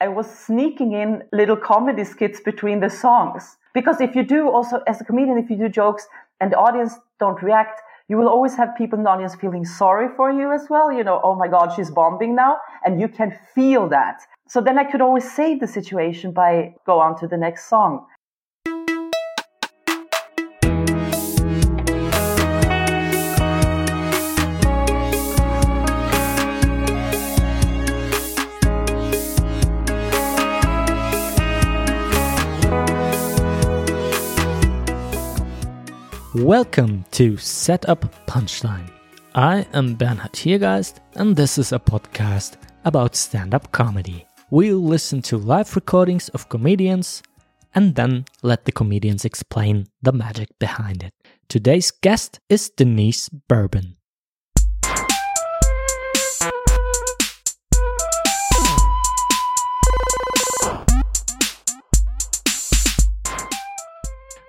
I was sneaking in little comedy skits between the songs. Because if you do also, as a comedian, if you do jokes and the audience don't react, you will always have people in the audience feeling sorry for you as well. You know, oh my God, she's bombing now. And you can feel that. So then I could always save the situation by go on to the next song. Welcome to Setup Punchline. I am Bernhard Hiergeist, and this is a podcast about stand up comedy. We'll listen to live recordings of comedians and then let the comedians explain the magic behind it. Today's guest is Denise Bourbon.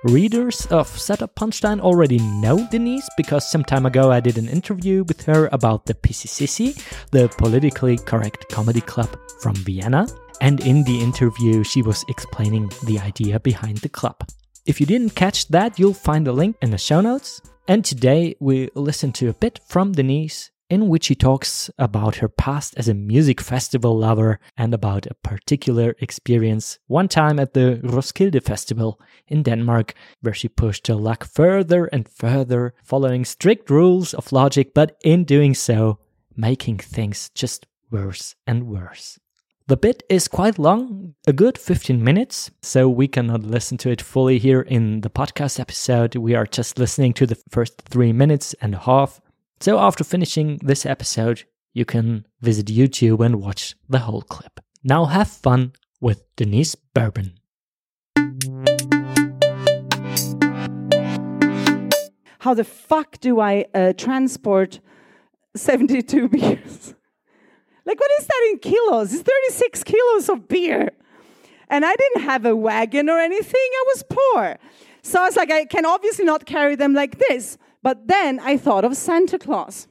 Readers of Setup Punchline already know Denise because some time ago I did an interview with her about the PCCC, the politically correct comedy club from Vienna. And in the interview, she was explaining the idea behind the club. If you didn't catch that, you'll find the link in the show notes. And today we listen to a bit from Denise in which she talks about her past as a music festival lover and about a particular experience one time at the Roskilde Festival in Denmark, where she pushed her luck further and further, following strict rules of logic, but in doing so, making things just worse and worse. The bit is quite long, a good 15 minutes, so we cannot listen to it fully here in the podcast episode. We are just listening to the first three minutes and a half. So after finishing this episode, you can visit YouTube and watch the whole clip. Now have fun with Denise Bourbon. How the fuck do I uh, transport 72 beers? like, what is that in kilos? It's 36 kilos of beer. And I didn't have a wagon or anything, I was poor. So I was like, I can obviously not carry them like this. But then I thought of Santa Claus.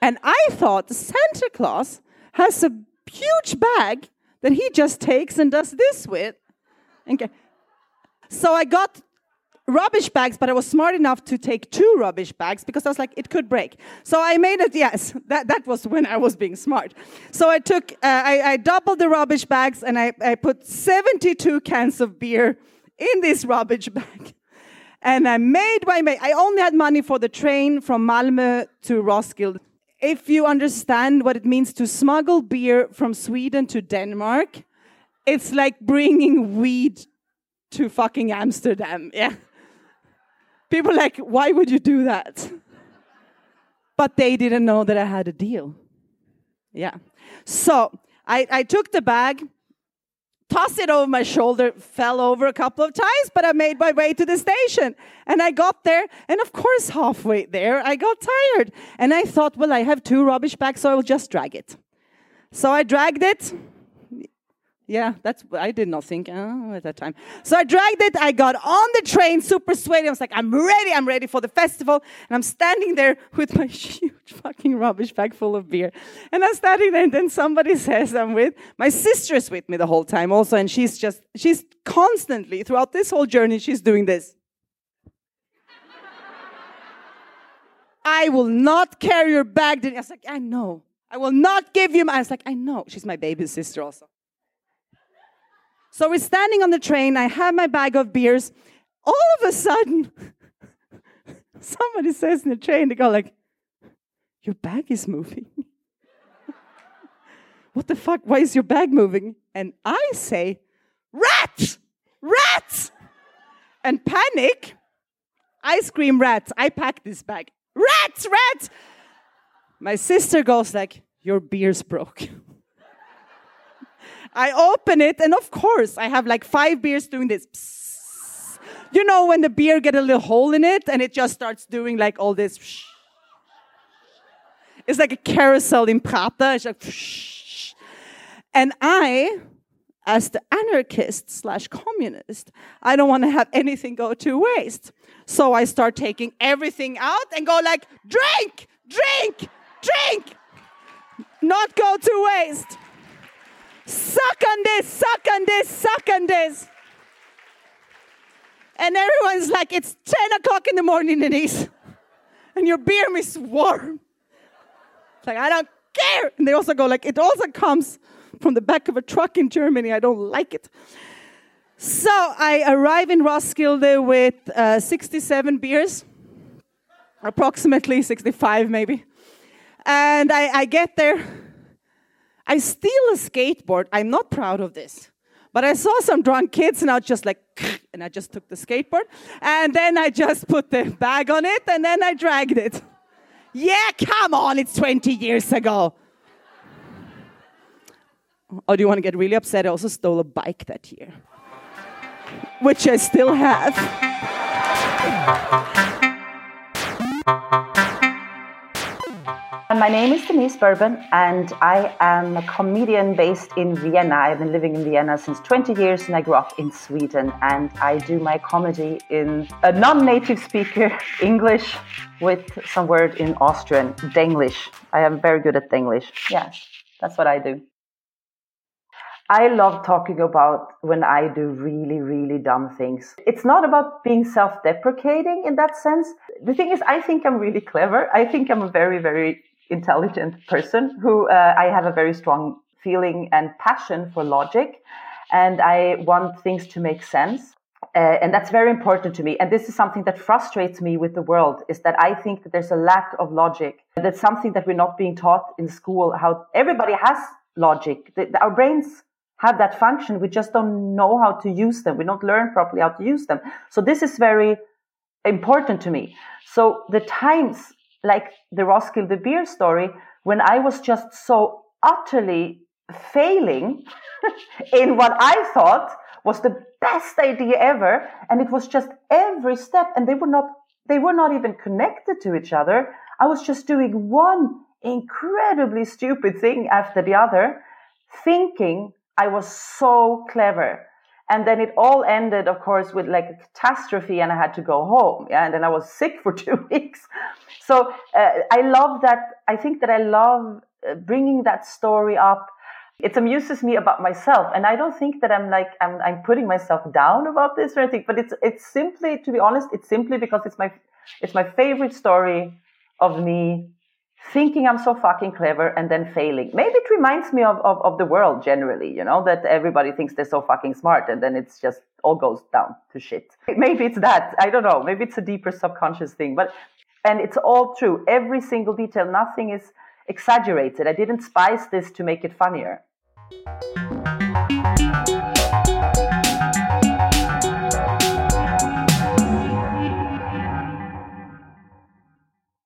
And I thought Santa Claus has a huge bag that he just takes and does this with. Okay. So I got rubbish bags, but I was smart enough to take two rubbish bags because I was like, it could break. So I made it, yes, that, that was when I was being smart. So I took, uh, I, I doubled the rubbish bags and I, I put 72 cans of beer in this rubbish bag. And I made my, I only had money for the train from Malmö to Roskilde. If you understand what it means to smuggle beer from Sweden to Denmark, it's like bringing weed to fucking Amsterdam. Yeah. People like, why would you do that? But they didn't know that I had a deal. Yeah. So I, I took the bag tossed it over my shoulder, fell over a couple of times, but I made my way to the station. And I got there, and of course, halfway there, I got tired. And I thought, well, I have two rubbish bags, so I will just drag it. So I dragged it. Yeah, that's I did not think oh, at that time. So I dragged it. I got on the train, super sweaty. I was like, I'm ready. I'm ready for the festival. And I'm standing there with my huge fucking rubbish bag full of beer. And I'm standing there, and then somebody says I'm with my sister is with me the whole time also, and she's just she's constantly throughout this whole journey she's doing this. I will not carry your bag. Then I was like, I know. I will not give you. My, I was like, I know. She's my baby sister also. So we're standing on the train. I have my bag of beers. All of a sudden, somebody says in the train, they go like, "Your bag is moving." what the fuck? Why is your bag moving? And I say, "Rats! Rats!" And panic. I scream, "Rats!" I pack this bag. Rats! Rats! My sister goes like, "Your beer's broke." I open it, and of course, I have like five beers doing this. You know, when the beer get a little hole in it, and it just starts doing like all this. It's like a carousel in Prater. It's like, and I, as the anarchist slash communist, I don't want to have anything go to waste. So I start taking everything out and go like, drink, drink, drink, not go to waste. Suck on this. And everyone's like, it's 10 o'clock in the morning, Denise. And your beer is warm. It's like, I don't care. And they also go like, it also comes from the back of a truck in Germany. I don't like it. So I arrive in Roskilde with uh, 67 beers, approximately 65 maybe. And I, I get there. I steal a skateboard. I'm not proud of this. But I saw some drunk kids and I was just like, and I just took the skateboard and then I just put the bag on it and then I dragged it. Yeah, come on, it's 20 years ago. Or do you want to get really upset? I also stole a bike that year, which I still have. My name is Denise Bourbon, and I am a comedian based in Vienna. I've been living in Vienna since 20 years, and I grew up in Sweden. And I do my comedy in a non native speaker English with some word in Austrian, Denglish. I am very good at Denglish. Yes, that's what I do. I love talking about when I do really, really dumb things. It's not about being self deprecating in that sense. The thing is, I think I'm really clever. I think I'm a very, very intelligent person who uh, I have a very strong feeling and passion for logic. And I want things to make sense. Uh, and that's very important to me. And this is something that frustrates me with the world is that I think that there's a lack of logic. That's something that we're not being taught in school, how everybody has logic. The, the, our brains have that function. We just don't know how to use them. We don't learn properly how to use them. So this is very important to me. So the times like the Roskilde beer story, when I was just so utterly failing in what I thought was the best idea ever, and it was just every step, and they were not they were not even connected to each other. I was just doing one incredibly stupid thing after the other, thinking I was so clever. And then it all ended, of course, with like a catastrophe, and I had to go home. Yeah, and then I was sick for two weeks. So uh, I love that. I think that I love uh, bringing that story up. It amuses me about myself, and I don't think that I'm like I'm, I'm putting myself down about this or anything. But it's it's simply, to be honest, it's simply because it's my it's my favorite story of me thinking I'm so fucking clever and then failing. Maybe it reminds me of, of, of, the world generally, you know, that everybody thinks they're so fucking smart and then it's just all goes down to shit. Maybe it's that. I don't know. Maybe it's a deeper subconscious thing, but, and it's all true. Every single detail, nothing is exaggerated. I didn't spice this to make it funnier.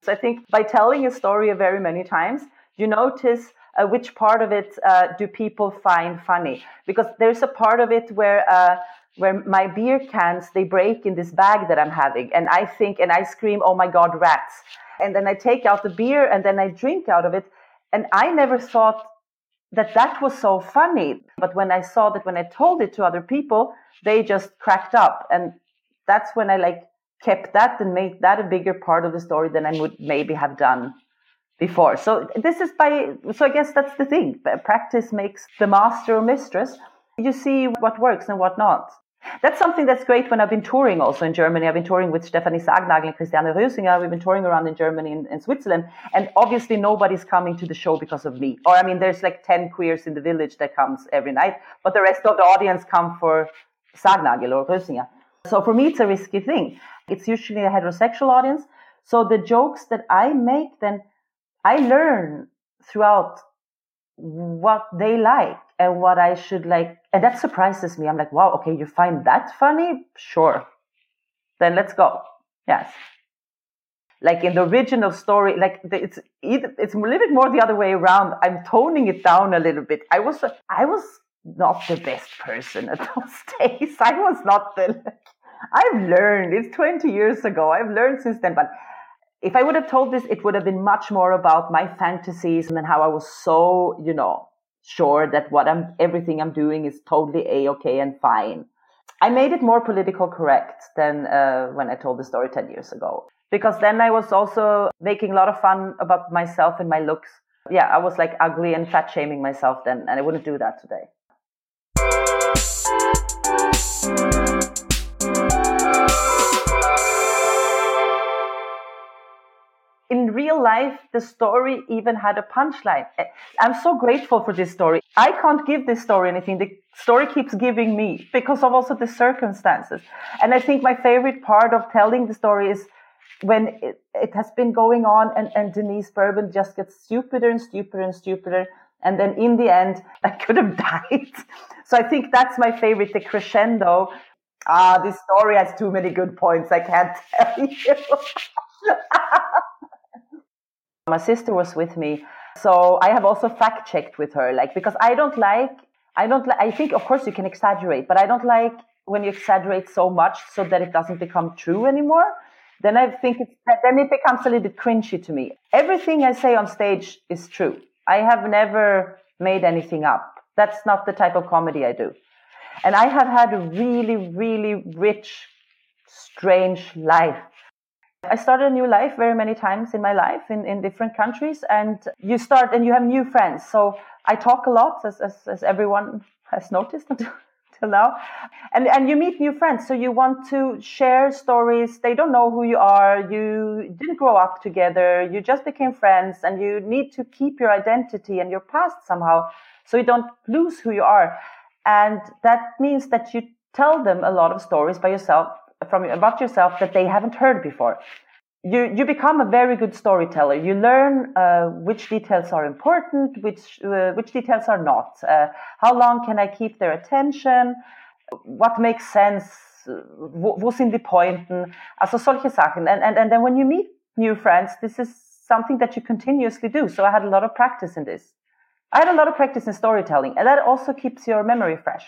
So I think by telling a story very many times, you notice uh, which part of it uh, do people find funny? Because there's a part of it where uh, where my beer cans they break in this bag that I'm having, and I think and I scream, "Oh my God, rats!" And then I take out the beer and then I drink out of it, and I never thought that that was so funny. But when I saw that when I told it to other people, they just cracked up, and that's when I like kept that and made that a bigger part of the story than I would maybe have done before. So this is by, so I guess that's the thing. Practice makes the master or mistress. You see what works and what not. That's something that's great when I've been touring also in Germany. I've been touring with Stefanie Sargnagel and Christiane Rösinger. We've been touring around in Germany and, and Switzerland. And obviously nobody's coming to the show because of me. Or I mean, there's like 10 queers in the village that comes every night, but the rest of the audience come for Sargnagel or Rösinger. So for me, it's a risky thing. It's usually a heterosexual audience. So the jokes that I make, then I learn throughout what they like and what I should like. And that surprises me. I'm like, wow, okay, you find that funny? Sure. Then let's go. Yes. Like in the original story, like it's either, it's a little bit more the other way around. I'm toning it down a little bit. I was, I was not the best person at those days. I was not the, I've learned. It's 20 years ago. I've learned since then. But if I would have told this, it would have been much more about my fantasies and how I was so, you know, sure that what I'm, everything I'm doing is totally a okay and fine. I made it more political correct than uh, when I told the story 10 years ago. Because then I was also making a lot of fun about myself and my looks. Yeah, I was like ugly and fat shaming myself then, and I wouldn't do that today. In real life, the story even had a punchline. I'm so grateful for this story. I can't give this story anything. The story keeps giving me because of also the circumstances. And I think my favorite part of telling the story is when it, it has been going on and, and Denise Bourbon just gets stupider and stupider and stupider. And then in the end, I could have died. So I think that's my favorite, the crescendo. Ah, this story has too many good points. I can't tell you. My sister was with me. So I have also fact checked with her, like, because I don't like, I don't I think, of course, you can exaggerate, but I don't like when you exaggerate so much so that it doesn't become true anymore. Then I think it's, then it becomes a little bit cringy to me. Everything I say on stage is true. I have never made anything up. That's not the type of comedy I do. And I have had a really, really rich, strange life I started a new life very many times in my life in, in different countries, and you start and you have new friends. So I talk a lot, as, as, as everyone has noticed until, now, and, and you meet new friends. So you want to share stories. They don't know who you are. You didn't grow up together. You just became friends, and you need to keep your identity and your past somehow so you don't lose who you are. And that means that you tell them a lot of stories by yourself from about yourself that they haven't heard before. You, you become a very good storyteller. You learn uh, which details are important, which, uh, which details are not. Uh, how long can I keep their attention? What makes sense? Wo, sind die Pointen? Also solche Sachen. And, and, and then when you meet new friends, this is something that you continuously do. So I had a lot of practice in this. I had a lot of practice in storytelling, and that also keeps your memory fresh.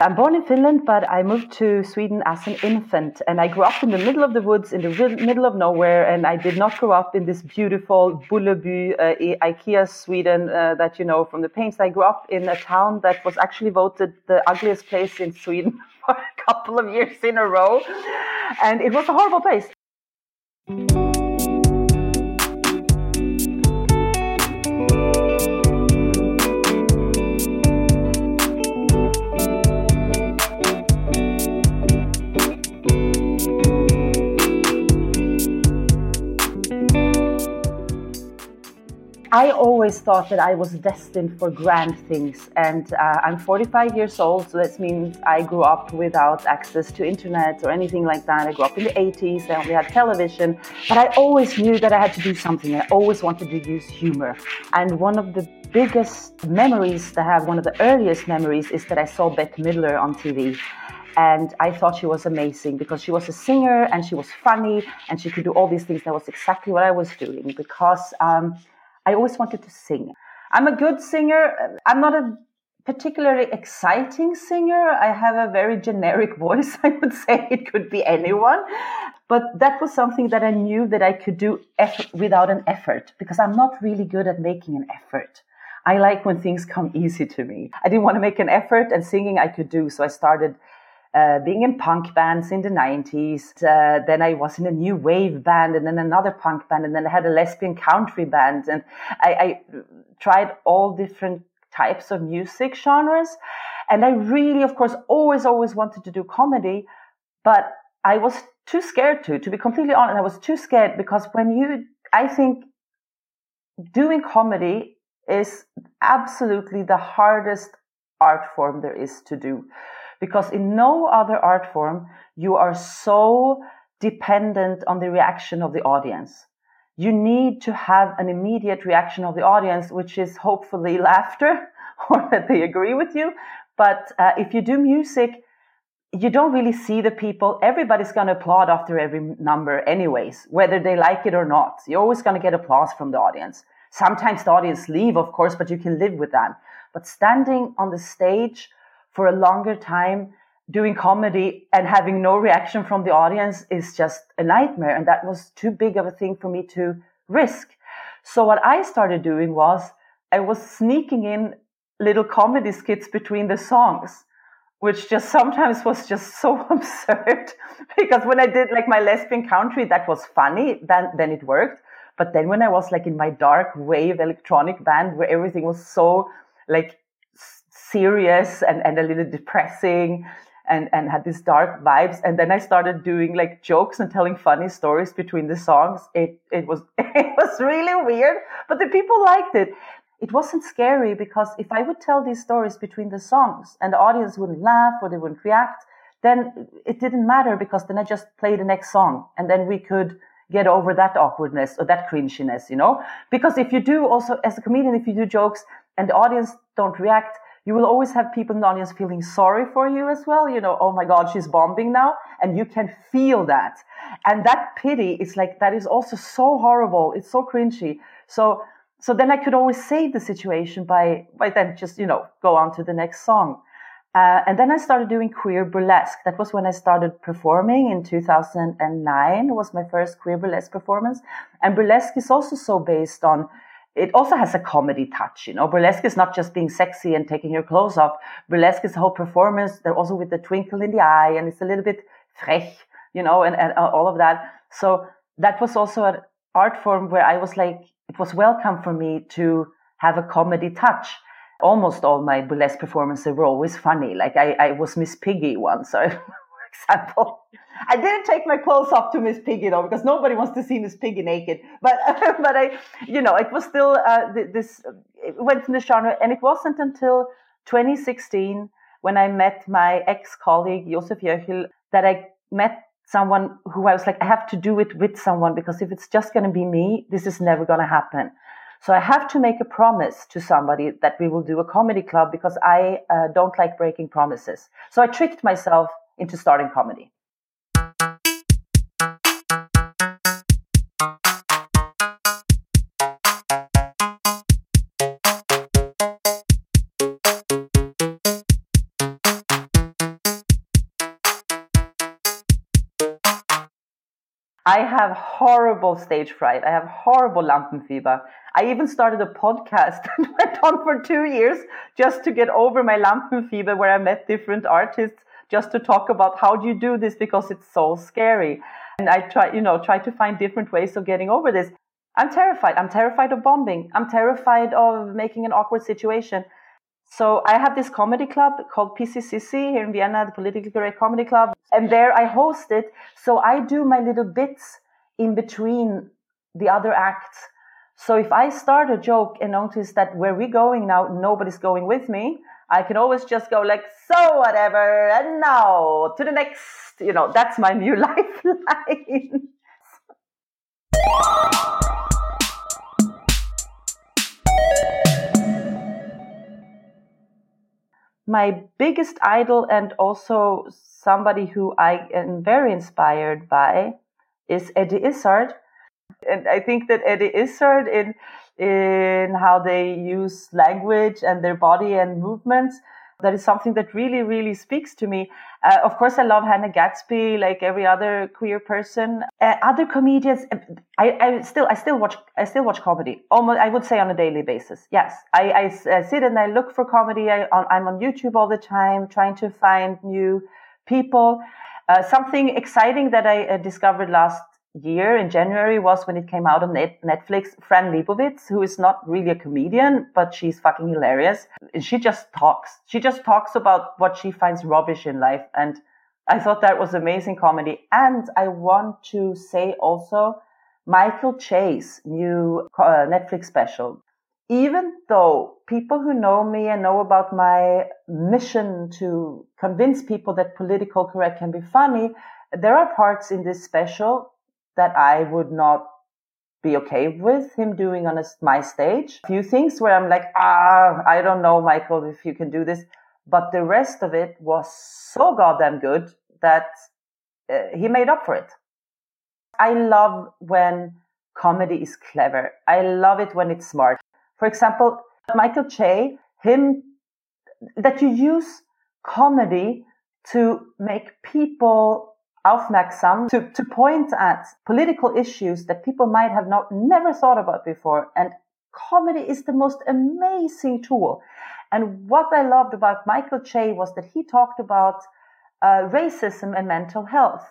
I'm born in Finland, but I moved to Sweden as an infant, and I grew up in the middle of the woods, in the middle of nowhere, and I did not grow up in this beautiful Bullerby, uh, IKEA Sweden uh, that you know from the paints. I grew up in a town that was actually voted the ugliest place in Sweden for a couple of years in a row, and it was a horrible place. I always thought that I was destined for grand things, and uh, I'm 45 years old, so that means I grew up without access to internet or anything like that. I grew up in the 80s, I only had television, but I always knew that I had to do something. I always wanted to use humor, and one of the biggest memories that I have, one of the earliest memories, is that I saw Bette Midler on TV and I thought she was amazing because she was a singer and she was funny and she could do all these things. That was exactly what I was doing because um, I always wanted to sing. I'm a good singer. I'm not a particularly exciting singer. I have a very generic voice. I would say it could be anyone. But that was something that I knew that I could do without an effort because I'm not really good at making an effort. I like when things come easy to me. I didn't want to make an effort and singing I could do. So I started uh, being in punk bands in the 90s. Uh, then I was in a new wave band and then another punk band. And then I had a lesbian country band. And I, I tried all different types of music genres. And I really, of course, always, always wanted to do comedy, but I was too scared to, to be completely honest. I was too scared because when you, I think doing comedy is absolutely the hardest art form there is to do because in no other art form you are so dependent on the reaction of the audience. You need to have an immediate reaction of the audience, which is hopefully laughter or that they agree with you. But uh, if you do music, you don't really see the people. Everybody's going to applaud after every number, anyways, whether they like it or not. You're always going to get applause from the audience. Sometimes the audience leave, of course, but you can live with that. But standing on the stage for a longer time doing comedy and having no reaction from the audience is just a nightmare. And that was too big of a thing for me to risk. So what I started doing was I was sneaking in little comedy skits between the songs, which just sometimes was just so absurd because when I did like my lesbian country, that was funny. Then, then it worked. But then when I was like in my dark wave electronic band where everything was so like serious and, and a little depressing and, and had these dark vibes. And then I started doing like jokes and telling funny stories between the songs. It, it was, it was really weird, but the people liked it. It wasn't scary because if I would tell these stories between the songs and the audience wouldn't laugh or they wouldn't react, then it didn't matter because then I just play the next song and then we could get over that awkwardness or that cringiness, you know? Because if you do also, as a comedian, if you do jokes and the audience don't react, you will always have people in the audience feeling sorry for you as well. You know, oh my God, she's bombing now. And you can feel that. And that pity is like, that is also so horrible. It's so cringy. So, so then I could always save the situation by, by then just, you know, go on to the next song. Uh, and then I started doing queer burlesque. That was when I started performing in 2009. It was my first queer burlesque performance. And burlesque is also so based on, it also has a comedy touch, you know. Burlesque is not just being sexy and taking your clothes off. Burlesque is whole performance. They're also with the twinkle in the eye and it's a little bit frech, you know, and, and uh, all of that. So that was also an art form where I was like, it was welcome for me to have a comedy touch almost all my burlesque performances were always funny. Like I, I was Miss Piggy once, so, example. I didn't take my clothes off to Miss Piggy though, because nobody wants to see Miss Piggy naked. But but I, you know, it was still uh, this. It went in the genre, and it wasn't until 2016 when I met my ex-colleague Josef Jöchel that I met someone who I was like, I have to do it with someone because if it's just going to be me, this is never going to happen. So I have to make a promise to somebody that we will do a comedy club because I uh, don't like breaking promises. So I tricked myself into starting comedy. I have horrible stage fright. I have horrible Lampenfieber. I even started a podcast and went on for two years just to get over my Lampenfieber where I met different artists just to talk about how do you do this because it's so scary. And I try, you know, try to find different ways of getting over this. I'm terrified. I'm terrified of bombing. I'm terrified of making an awkward situation. So I have this comedy club called PCCC here in Vienna, the Politically Correct Comedy Club, and there I host it. So I do my little bits in between the other acts. So if I start a joke and notice that where we're going now, nobody's going with me, I can always just go like, so whatever, and now to the next, you know, that's my new lifeline. my biggest idol and also somebody who I am very inspired by is Eddie Izzard. And I think that Eddie Izzard in in how they use language and their body and movements that is something that really, really speaks to me. Uh, of course, I love Hannah Gadsby, like every other queer person. Uh, other comedians, uh, I, I, still, I still watch, I still watch comedy. Almost, I would say on a daily basis. Yes, I, I, I sit and I look for comedy. I, I'm on YouTube all the time, trying to find new people. Uh, something exciting that I uh, discovered last year in January was when it came out on Netflix. Fran Lebowitz, who is not really a comedian, but she's fucking hilarious. She just talks. She just talks about what she finds rubbish in life. And I thought that was amazing comedy. And I want to say also Michael Che's new uh, Netflix special. Even though people who know me and know about my mission to convince people that political correct can be funny, there are parts in this special that I would not be okay with him doing on a, my stage. A few things where I'm like, ah, I don't know, Michael, if you can do this. But the rest of it was so goddamn good that uh, he made up for it. I love when comedy is clever. I love it when it's smart. For example, Michael Che, him, that you use comedy to make people aufmerksam to, to point at political issues that people might have not never thought about before. And comedy is the most amazing tool. And what I loved about Michael Che was that he talked about uh, racism and mental health.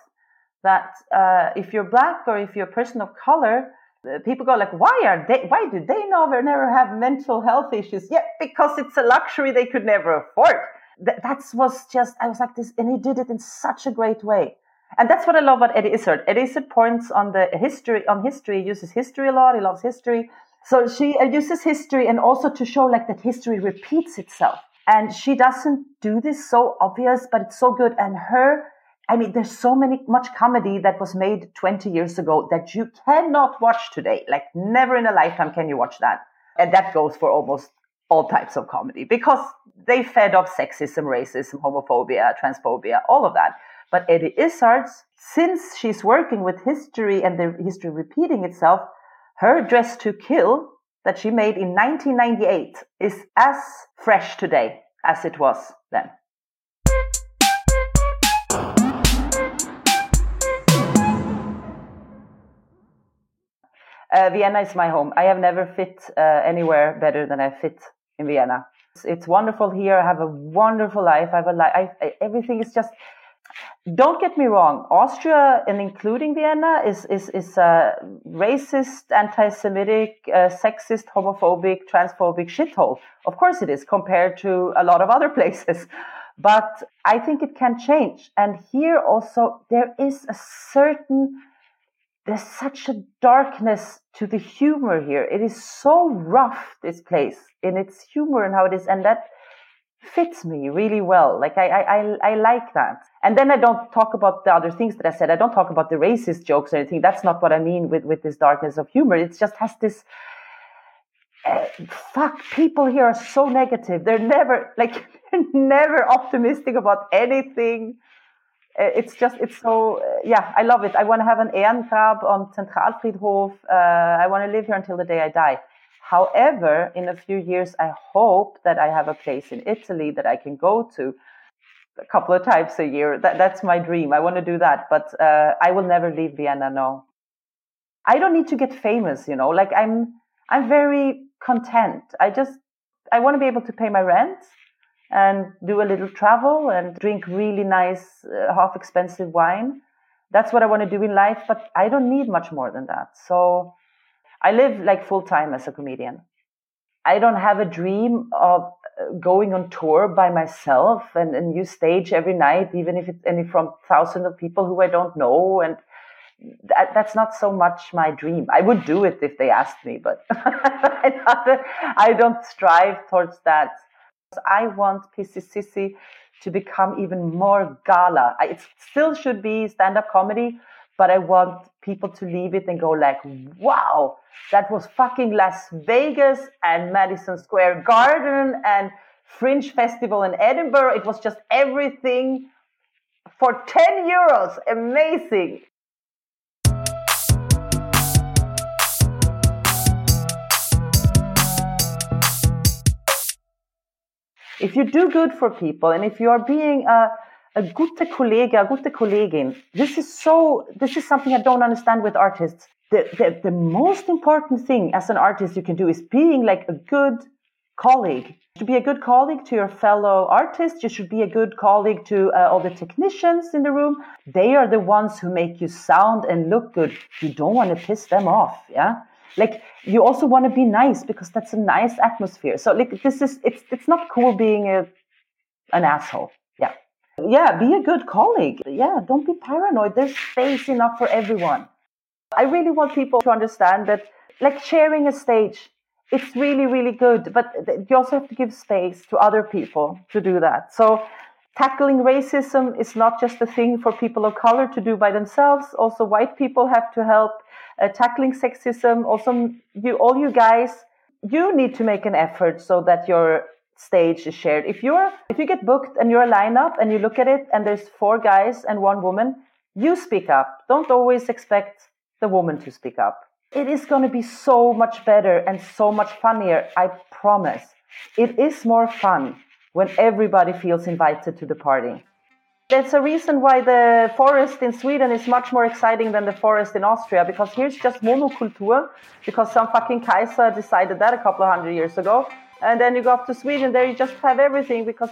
That uh, if you're black or if you're a person of color, Uh, people go like, why are they, why do they never, never have mental health issues? Yeah, because it's a luxury they could never afford. That that's was just, I was like this, and he did it in such a great way. And that's what I love about Eddie Izzard. Eddie Izzard points on the history, on history, uses history a lot. He loves history. So she uh, uses history and also to show like that history repeats itself. And she doesn't do this so obvious, but it's so good. And her I mean, there's so many, much comedy that was made 20 years ago that you cannot watch today. Like never in a lifetime can you watch that. And that goes for almost all types of comedy because they fed off sexism, racism, homophobia, transphobia, all of that. But Eddie Izzard's, since she's working with history and the history repeating itself, her Dress to Kill that she made in 1998 is as fresh today as it was then. Uh, Vienna is my home. I have never fit uh, anywhere better than I fit in Vienna. It's, it's, wonderful here. I have a wonderful life. I have a life. everything is just. Don't get me wrong. Austria and including Vienna is is is a racist, anti-Semitic, uh, sexist, homophobic, transphobic shithole. Of course it is compared to a lot of other places. But I think it can change. And here also there is a certain there's such a darkness to the humor here. It is so rough, this place, in its humor and how it is. And that fits me really well. Like I, I, I, like that. And then I don't talk about the other things that I said. I don't talk about the racist jokes or anything. That's not what I mean with, with this darkness of humor. It just has this, uh, fuck, people here are so negative. They're never, like, never optimistic about anything. Uh, it's just it's so uh, yeah i love it i want to have an ehrengrab on zentralfriedhof uh, i want to live here until the day i die however in a few years i hope that i have a place in italy that i can go to a couple of times a year that, that's my dream i want to do that but uh, i will never leave vienna no i don't need to get famous you know like i'm i'm very content i just i want to be able to pay my rent and do a little travel and drink really nice, uh, half expensive wine. That's what I want to do in life, but I don't need much more than that. So I live like full time as a comedian. I don't have a dream of uh, going on tour by myself and a new stage every night, even if it's any from thousands of people who I don't know. And that, that's not so much my dream. I would do it if they asked me, but I don't strive towards that I want PCCC to become even more gala. It still should be stand-up comedy, but I want people to leave it and go like, wow, that was fucking Las Vegas and Madison Square Garden and Fringe Festival in Edinburgh. It was just everything for 10 euros. Amazing. if you do good for people and if you are being a, a gute Kollege, a gute Kollegin, this is so, this is something I don't understand with artists. The, the, the most important thing as an artist you can do is being like a good colleague. To be a good colleague to your fellow artists, you should be a good colleague to uh, all the technicians in the room. They are the ones who make you sound and look good. You don't want to piss them off, yeah? like you also want to be nice because that's a nice atmosphere so like this is it's it's not cool being a an asshole yeah be a good colleague. Yeah don't be paranoid. There's space enough for everyone. I really want people to understand that like sharing a stage it's really really good but you also have to give space to other people to do that. So tackling racism is not just a thing for people of color to do by themselves. Also white people have to help. Uh, tackling sexism. Also, you all you guys, you need to make an effort so that your stage is shared. If you're if you get booked and you're a lineup and you look at it and there's four guys and one woman, you speak up. Don't always expect the woman to speak up. It is going to be so much better and so much funnier, I promise. It is more fun when everybody feels invited to the party. That's a reason why the forest in Sweden is much more exciting than the forest in Austria because here's just monoculture because some fucking Kaiser decided that a couple of hundred years ago. And then you go up to Sweden, there you just have everything because,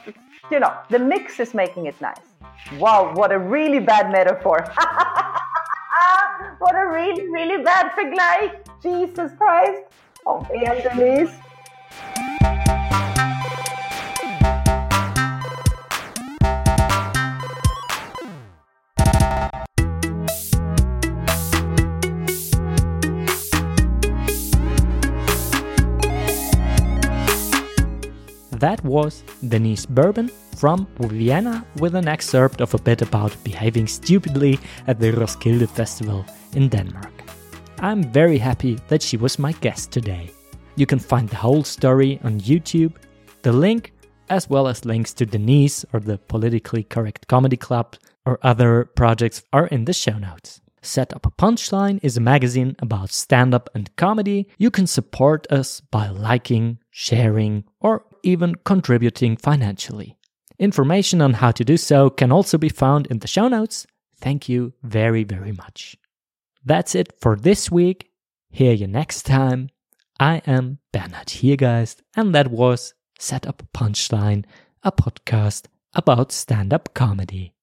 you know, the mix is making it nice. Wow, what a really bad metaphor. what a really, really bad vergleich. Jesus Christ. Oh man, That was Denise Bourbon from Vienna with an excerpt of a bit about behaving stupidly at the Roskilde Festival in Denmark. I'm very happy that she was my guest today. You can find the whole story on YouTube. The link, as well as links to Denise or the Politically Correct Comedy Club or other projects, are in the show notes. Set Up a Punchline is a magazine about stand up and comedy. You can support us by liking, sharing, or even contributing financially. Information on how to do so can also be found in the show notes. Thank you very, very much. That's it for this week. Hear you next time. I am Bernhard Hiergeist, and that was Set Up Punchline, a podcast about stand up comedy.